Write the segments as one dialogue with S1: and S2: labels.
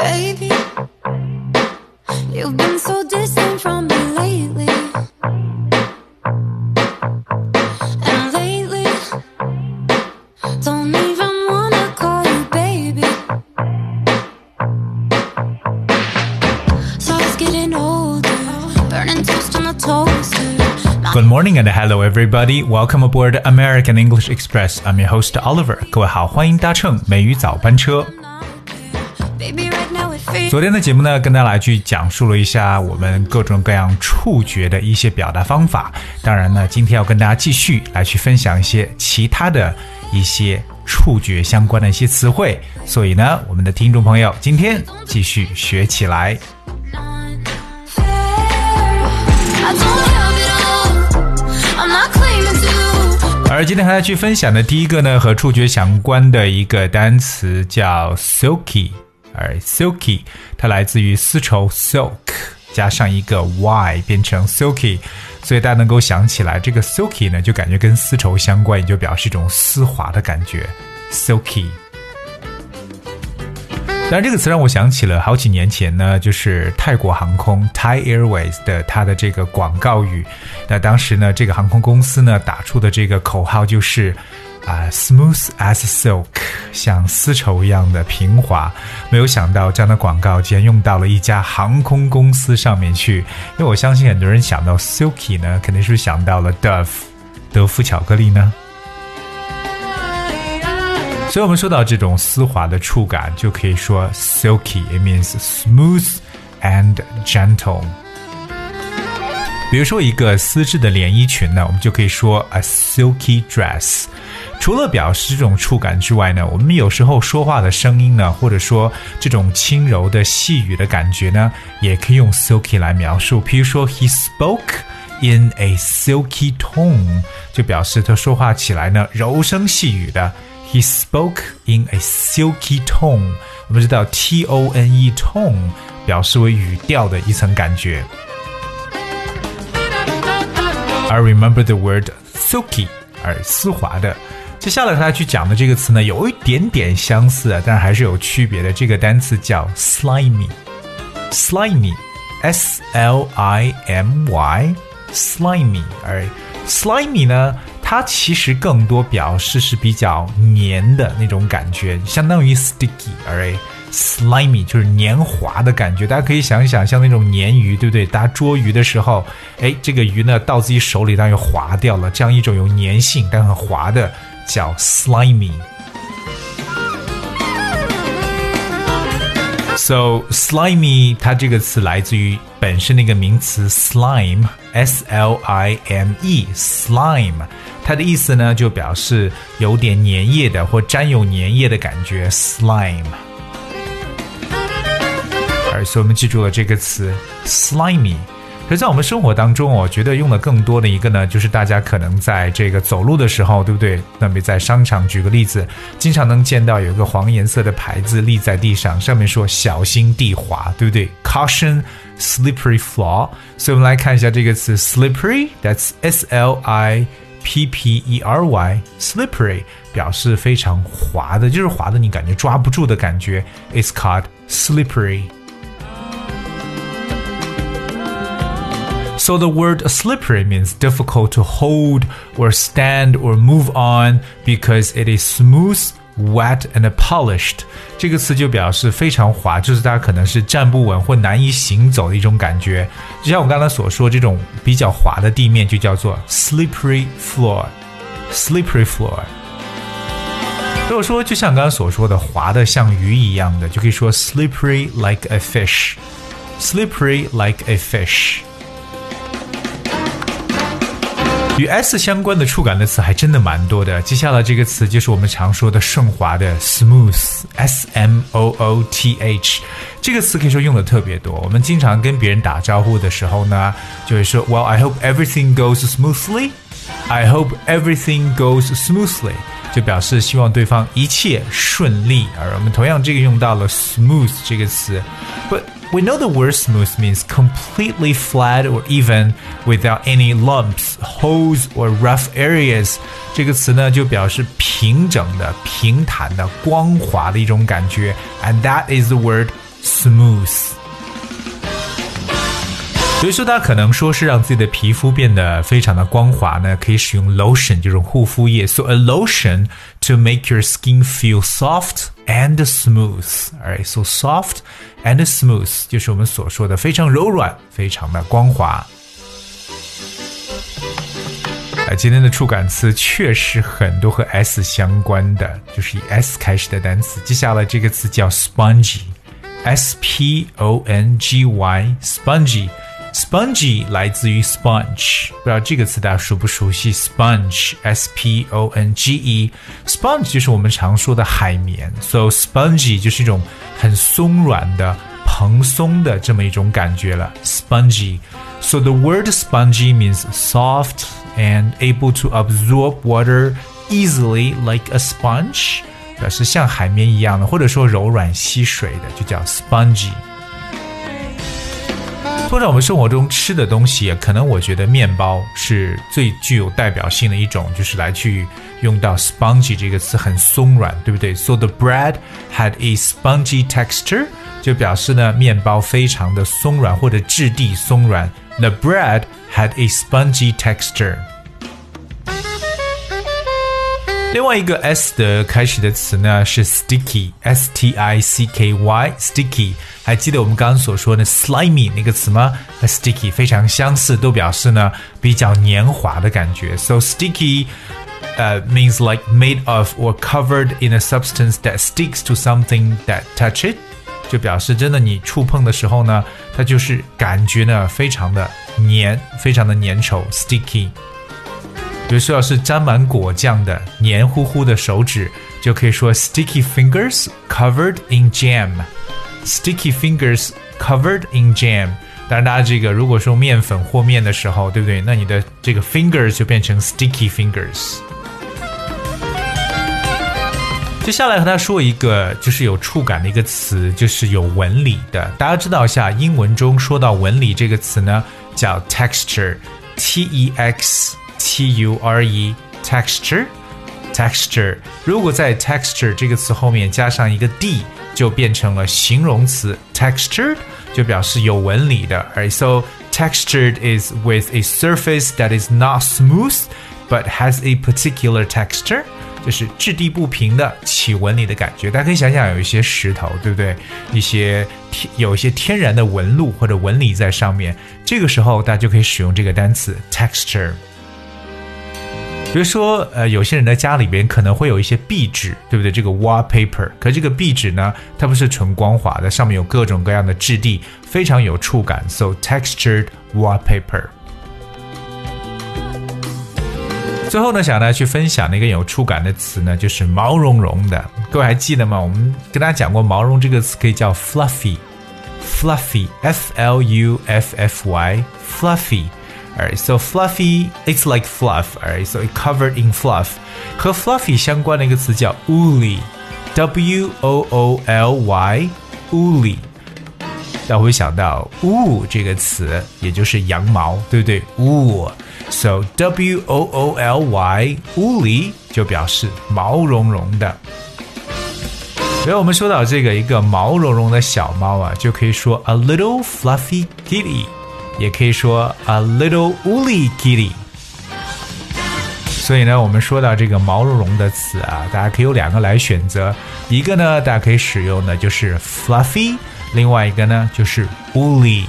S1: Baby, you've been so distant from me lately. And lately, don't even wanna call you baby. So it's getting older, burning toast on the toaster.
S2: Good morning and hello everybody. Welcome aboard American English Express. I'm your host Oliver. 各位好，欢迎搭乘美语早班车。 昨天的节目呢，跟大家来去讲述了一下我们各种各样触觉的一些表达方法。当然呢，今天要跟大家继续来去分享一些其他的一些触觉相关的一些词汇。所以呢，我们的听众朋友今天继续学起来。而今天和大家去分享的第一个呢，和触觉相关的一个单词叫 silky，而 silky 它来自于丝绸 silk 加上一个 y 变成 silky，所以大家能够想起来这个 silky 呢，就感觉跟丝绸相关，也就表示一种丝滑的感觉 silky。当然，这个词让我想起了好几年前呢，就是泰国航空 Thai Airways 的它的这个广告语。那当时呢，这个航空公司呢打出的这个口号就是啊、s m o o t h as silk，像丝绸一样的平滑。没有想到这样的广告竟然用到了一家航空公司上面去，因为我相信很多人想到 silky 呢，肯定是想到了 Dove 德芙巧克力呢。所以，我们说到这种丝滑的触感，就可以说 silky，it means smooth and gentle。比如说一个丝质的连衣裙呢，我们就可以说 a silky dress。除了表示这种触感之外呢，我们有时候说话的声音呢，或者说这种轻柔的细语的感觉呢，也可以用 silky 来描述。譬如说，he spoke in a silky tone，就表示他说话起来呢柔声细语的。He spoke in a silky tone。我们知道 T O N E tone 表示为语调的一层感觉。I remember the word silky，而丝滑的。接下来和大家去讲的这个词呢，有一点点相似，但是还是有区别的。这个单词叫 slimy，slimy，s l i m y，slimy。而 slimy 呢，它其实更多表示是比较黏的那种感觉，相当于 sticky，而 slimy 就是黏滑的感觉。大家可以想一想，像那种鲶鱼，对不对？大家捉鱼的时候，哎，这个鱼呢到自己手里，但又滑掉了，这样一种有粘性但很滑的叫 slimy。So slimy，它这个词来自于本身那个名词 slime，s l i m e，slime，它的意思呢就表示有点粘液的或沾有粘液的感觉，slime。而所以我们记住了这个词 slimy。可是，在我们生活当中，我觉得用的更多的一个呢，就是大家可能在这个走路的时候，对不对？那么在商场，举个例子，经常能见到有一个黄颜色的牌子立在地上，上面说“小心地滑”，对不对？Caution slippery floor。所以我们来看一下这个词 slippery，that's s l i p p e r y，slippery 表示非常滑的，就是滑的你感觉抓不住的感觉。It's called slippery。So the word slippery means difficult to hold or stand or move on because it is smooth, wet and polished. 这个词就表示非常滑，就是大家可能是站不稳或难以行走的一种感觉。就像我刚才所说，这种比较滑的地面就叫做 slippery floor. Slippery floor. 如果说就像刚刚所说的，滑的像鱼一样的，就可以说 slippery like a fish. Slippery like a fish. 与 s 相关的触感的词还真的蛮多的。接下来这个词就是我们常说的顺滑的 smooth，s m o o t h。这个词可以说用的特别多。我们经常跟别人打招呼的时候呢，就会说 Well, I hope everything goes smoothly. I hope everything goes smoothly. 就表示希望对方一切顺利。而我们同样这个用到了 smooth 这个词，but We know the word smooth means completely flat or even without any lumps, holes or rough areas. 这个词呢就表示平整的、平坦的、光滑的一种感觉，and that is the word smooth。 所以说，它可能说是让自己的皮肤变得非常的光滑呢，可以使用 lotion 这种护肤液。So a lotion to make your skin feel soft and smooth. Alright, so soft and smooth 就是我们所说的非常柔软、非常的光滑。啊，今天的触感词确实很多和 s 相关的，就是以 s 开始的单词。接下来这个词叫 spongy，s p o n g y，spongy。Spongy 来自于 sponge，不知道这个词大家熟不熟悉？Sponge，S P O N G E，sponge 就是我们常说的海绵，so spongy 就是一种很松软的、蓬松的这么一种感觉了。Spongy，so the word spongy means soft and able to absorb water easily like a sponge，表示像海绵一样的，或者说柔软吸水的，就叫 spongy。 通常我们生活中吃的东西，可能我觉得面包是最具有代表性的一种，就是来去用到 spongy 这个词，很松软，对不对？So the bread had a spongy texture，就表示呢面包非常的松软或者质地松软。The bread had a spongy texture。另外一个 s 的开始的词呢是 sticky，s t i c k y，sticky。还记得我们刚刚所说的 slimy 那个词吗和 sticky 非常相似，都表示呢比较黏滑的感觉。So sticky。Uh, means like made of or covered in a substance that sticks to something that touch it，就表示真的你触碰的时候呢，它就是感觉呢非常的黏，非常的粘稠，sticky。比如说，要是沾满果酱的黏糊糊的手指，就可以说 sticky fingers covered in jam。sticky fingers covered in jam。当然，大家这个如果说面粉和面的时候，对不对？那你的这个 fingers 就变成 sticky fingers。接下来和大家说一个就是有触感的一个词，就是有纹理的。大家知道一下，英文中说到纹理这个词呢，叫 texture，t e x。T U R E texture texture，如果在 texture 这个词后面加上一个 d，就变成了形容词 textured，就表示有纹理的。Alright, so textured is with a surface that is not smooth but has a particular texture，就是质地不平的起纹理的感觉。大家可以想想，有一些石头，对不对？一些天有一些天然的纹路或者纹理在上面，这个时候大家就可以使用这个单词 texture。 比如说，呃，有些人的家里边可能会有一些壁纸，对不对？这个 wallpaper，可这个壁纸呢，它不是纯光滑的，上面有各种各样的质地，非常有触感，so textured wallpaper。最后呢，想大家去分享的一个有触感的词呢，就是毛茸茸的。各位还记得吗？我们跟大家讲过，毛茸这个词可以叫 fluffy，fluffy，f l u f f y，fluffy。Alright, so fluffy, it's like fluff. Alright, so it covered in fluff. 和 fluffy 相关的一个词叫 woolly，w o o l y, woolly。大家会想到 wool 这个词，也就是羊毛，对不对？wool。So w o o l y, woolly 就表示毛茸茸的。所以我们说到这个一个毛茸茸的小猫啊，就可以说 a little fluffy kitty。 也可以说 a little woolly kitty。所以呢，我们说到这个毛茸茸的词啊，大家可以有两个来选择，一个呢，大家可以使用的就是 fluffy，另外一个呢就是 woolly。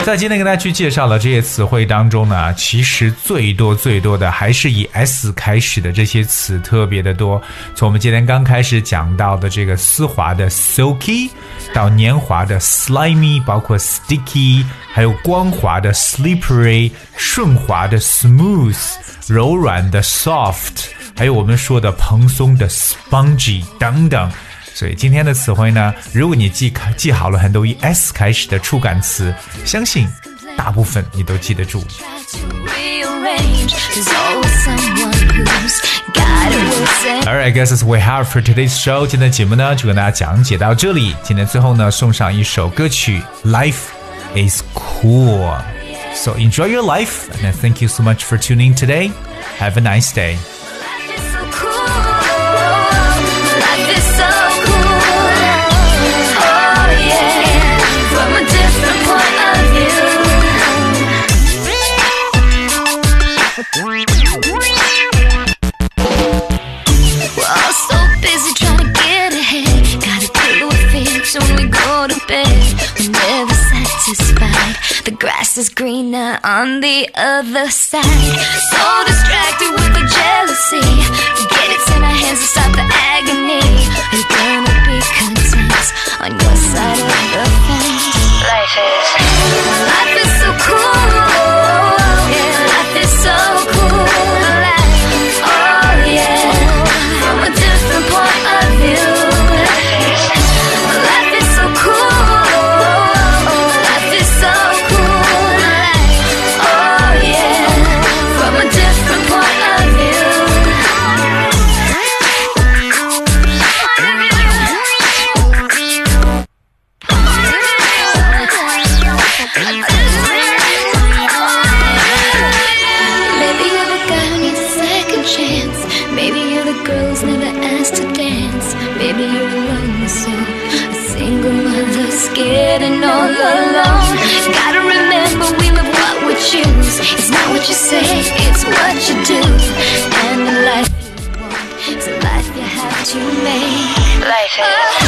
S2: 在今天跟大家去介绍的这些词汇当中呢，其实最多最多的还是以 s 开始的这些词特别的多。从我们今天刚开始讲到的这个丝滑的 silky，到年滑的 slimy，包括 sticky，还有光滑的 slippery，顺滑的 smooth，柔软的 soft，还有我们说的蓬松的 spongy 等等。所以今天的词汇呢，如果你记记好了很多以 s 开始的触感词，相信大部分你都记得住。Alright, I guess that's we have for today's show。今天的节目呢，就跟大家讲解到这里。今天最后呢，送上一首歌曲《Life Is Cool》。So enjoy your life, and thank you so much for tuning today. Have a nice day.
S1: Grass is greener on the other side. So distracted with the jealousy. Get it in our hands and stop the agony. Maybe you're a single mother, scared and all alone. Gotta remember, we live what we choose. It's not what you say, it's what you do. And the life you want is a life you have to make. Life is.